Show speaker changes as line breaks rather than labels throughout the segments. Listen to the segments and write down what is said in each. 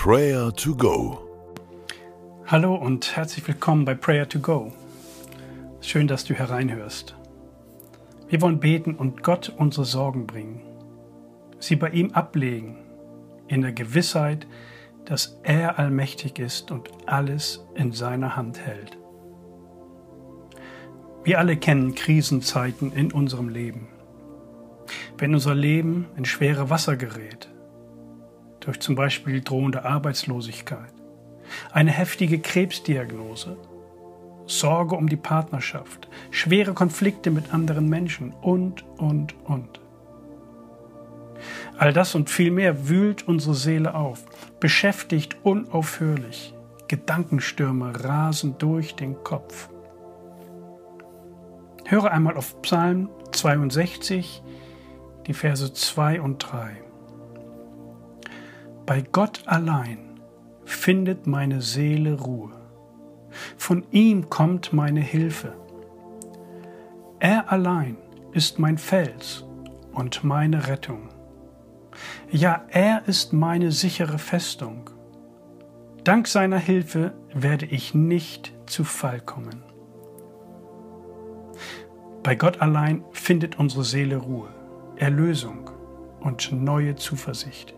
Prayer to Go.
Hallo und herzlich willkommen bei Prayer to Go. Schön, dass du hereinhörst. Wir wollen beten und Gott unsere Sorgen bringen, sie bei ihm ablegen, in der Gewissheit, dass er allmächtig ist und alles in seiner Hand hält. Wir alle kennen Krisenzeiten in unserem Leben. Wenn unser Leben in schwere Wasser gerät, durch zum Beispiel drohende Arbeitslosigkeit, eine heftige Krebsdiagnose, Sorge um die Partnerschaft, schwere Konflikte mit anderen Menschen und, und, und. All das und viel mehr wühlt unsere Seele auf, beschäftigt unaufhörlich. Gedankenstürme rasen durch den Kopf. Höre einmal auf Psalm 62, die Verse 2 und 3. Bei Gott allein findet meine Seele Ruhe. Von ihm kommt meine Hilfe. Er allein ist mein Fels und meine Rettung. Ja, er ist meine sichere Festung. Dank seiner Hilfe werde ich nicht zu Fall kommen. Bei Gott allein findet unsere Seele Ruhe, Erlösung und neue Zuversicht.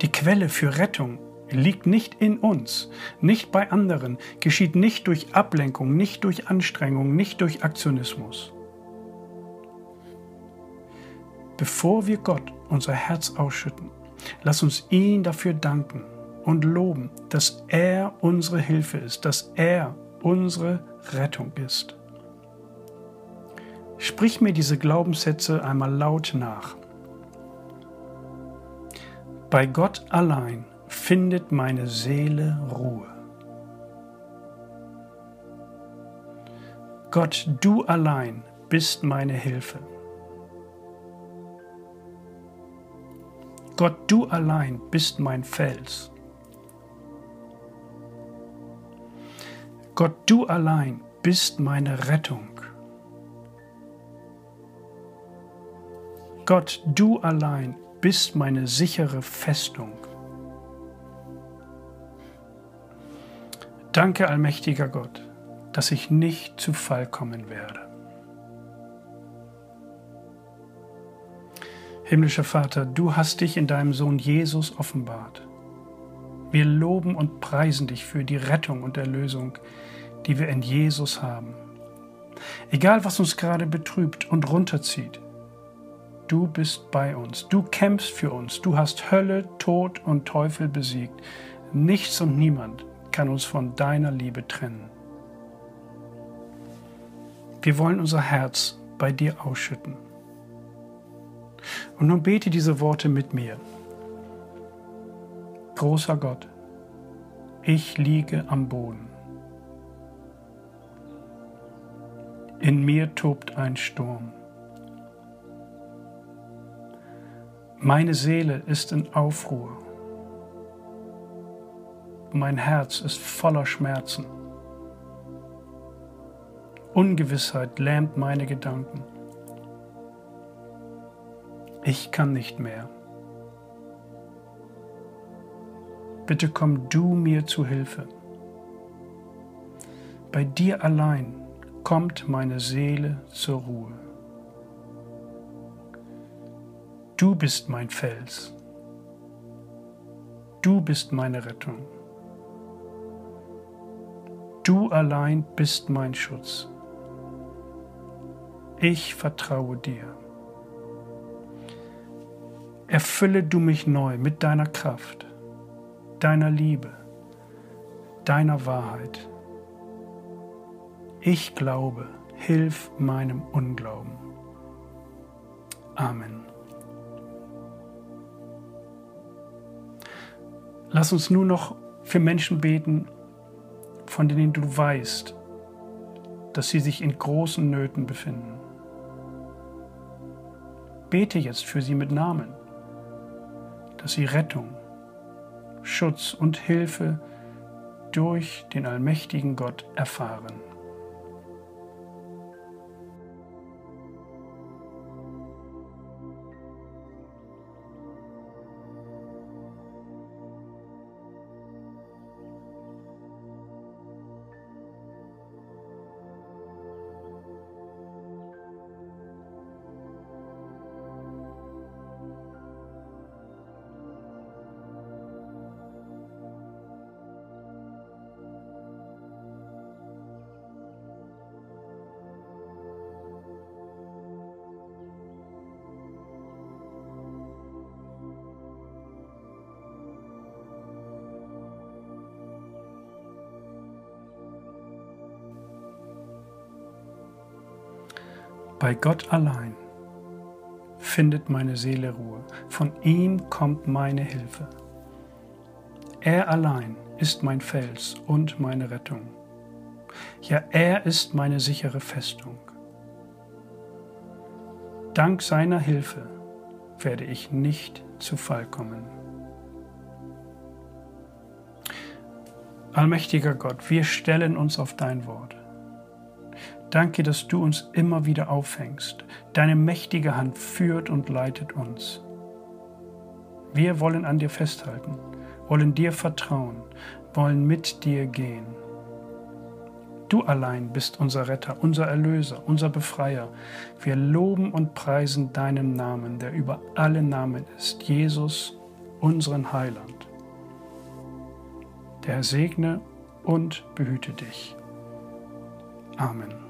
Die Quelle für Rettung liegt nicht in uns, nicht bei anderen, geschieht nicht durch Ablenkung, nicht durch Anstrengung, nicht durch Aktionismus. Bevor wir Gott unser Herz ausschütten, lass uns ihn dafür danken und loben, dass er unsere Hilfe ist, dass er unsere Rettung ist. Sprich mir diese Glaubenssätze einmal laut nach. Bei Gott allein findet meine Seele Ruhe. Gott, du allein bist meine Hilfe. Gott, du allein bist mein Fels. Gott, du allein bist meine Rettung. Gott, du allein bist meine sichere Festung. Danke, allmächtiger Gott, dass ich nicht zu Fall kommen werde. Himmlischer Vater, du hast dich in deinem Sohn Jesus offenbart. Wir loben und preisen dich für die Rettung und Erlösung, die wir in Jesus haben. Egal, was uns gerade betrübt und runterzieht, du bist bei uns, du kämpfst für uns, du hast Hölle, Tod und Teufel besiegt. Nichts und niemand kann uns von deiner Liebe trennen. Wir wollen unser Herz bei dir ausschütten. Und nun bete diese Worte mit mir. Großer Gott, ich liege am Boden. In mir tobt ein Sturm. Meine Seele ist in Aufruhr. Mein Herz ist voller Schmerzen. Ungewissheit lähmt meine Gedanken. Ich kann nicht mehr. Bitte komm du mir zu Hilfe. Bei dir allein kommt meine Seele zur Ruhe. Du bist mein Fels. Du bist meine Rettung. Du allein bist mein Schutz. Ich vertraue dir. Erfülle du mich neu mit deiner Kraft, deiner Liebe, deiner Wahrheit. Ich glaube, hilf meinem Unglauben. Amen. Lass uns nun noch für Menschen beten, von denen du weißt, dass sie sich in großen Nöten befinden. Bete jetzt für sie mit Namen, dass sie Rettung, Schutz und Hilfe durch den allmächtigen Gott erfahren. Bei Gott allein findet meine Seele Ruhe. Von ihm kommt meine Hilfe. Er allein ist mein Fels und meine Rettung. Ja, er ist meine sichere Festung. Dank seiner Hilfe werde ich nicht zu Fall kommen. Allmächtiger Gott, wir stellen uns auf dein Wort. Danke, dass du uns immer wieder auffängst. Deine mächtige Hand führt und leitet uns. Wir wollen an dir festhalten, wollen dir vertrauen, wollen mit dir gehen. Du allein bist unser Retter, unser Erlöser, unser Befreier. Wir loben und preisen deinen Namen, der über alle Namen ist, Jesus, unseren Heiland. Der Herr segne und behüte dich. Amen.